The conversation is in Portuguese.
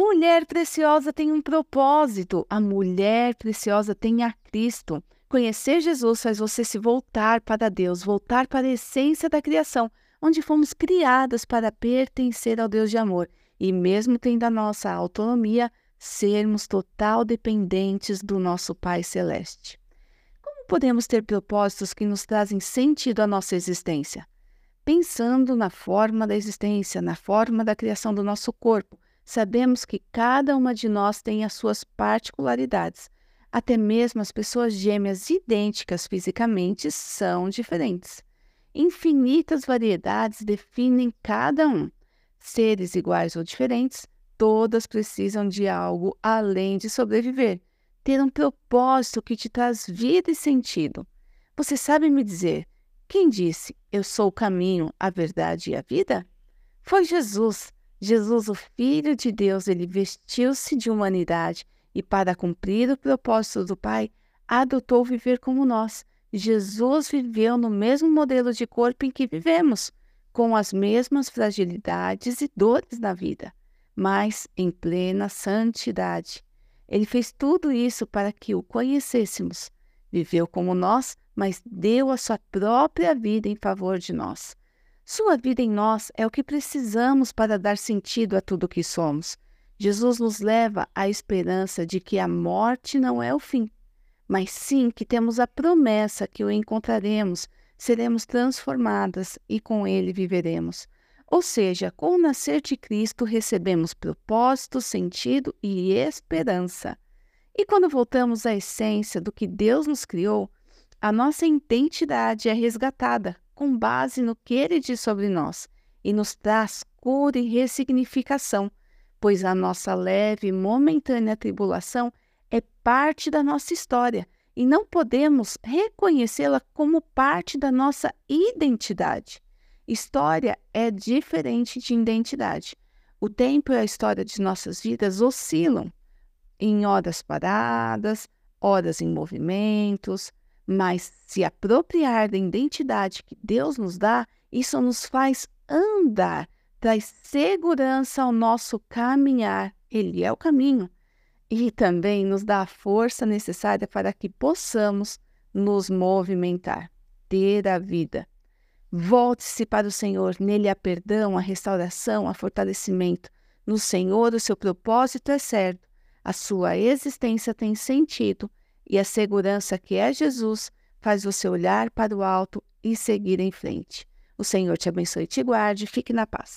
Mulher preciosa tem um propósito. A mulher preciosa tem a Cristo. Conhecer Jesus faz você se voltar para Deus, voltar para a essência da criação, onde fomos criadas para pertencer ao Deus de amor e, mesmo tendo a nossa autonomia, sermos total dependentes do nosso Pai Celeste. Como podemos ter propósitos que nos trazem sentido à nossa existência? Pensando na forma da existência, na forma da criação do nosso corpo, sabemos que cada uma de nós tem as suas particularidades. Até mesmo as pessoas gêmeas idênticas fisicamente são diferentes. Infinitas variedades definem cada um. Seres iguais ou diferentes, todas precisam de algo além de sobreviver, ter um propósito que te traz vida e sentido. Você sabe me dizer quem disse eu sou o caminho, a verdade e a vida? Foi Jesus. Jesus, o Filho de Deus, ele vestiu-se de humanidade e, para cumprir o propósito do Pai, adotou viver como nós. Jesus viveu no mesmo modelo de corpo em que vivemos, com as mesmas fragilidades e dores na vida, mas em plena santidade. Ele fez tudo isso para que o conhecêssemos. Viveu como nós, mas deu a sua própria vida em favor de nós. Sua vida em nós é o que precisamos para dar sentido a tudo o que somos. Jesus nos leva à esperança de que a morte não é o fim, mas sim que temos a promessa que o encontraremos seremos transformadas e com ele viveremos. Ou seja, com o nascer de Cristo recebemos propósito, sentido e esperança. E quando voltamos à essência do que Deus nos criou, a nossa identidade é resgatada com base no que Ele diz sobre nós e nos traz cura e ressignificação, pois a nossa leve e momentânea tribulação é parte da nossa história e não podemos reconhecê-la como parte da nossa identidade. História é diferente de identidade. O tempo e a história de nossas vidas oscilam em horas paradas, horas em movimentos, mas se apropriar da identidade que Deus nos dá, isso nos faz andar, traz segurança ao nosso caminhar. Ele é o caminho e também nos dá a força necessária para que possamos nos movimentar, ter a vida. Volte-se para o Senhor, nele há perdão, a restauração, a fortalecimento. No Senhor o seu propósito é certo, a sua existência tem sentido e a segurança que é Jesus faz você olhar para o alto e seguir em frente. O Senhor te abençoe e te guarde, fique na paz.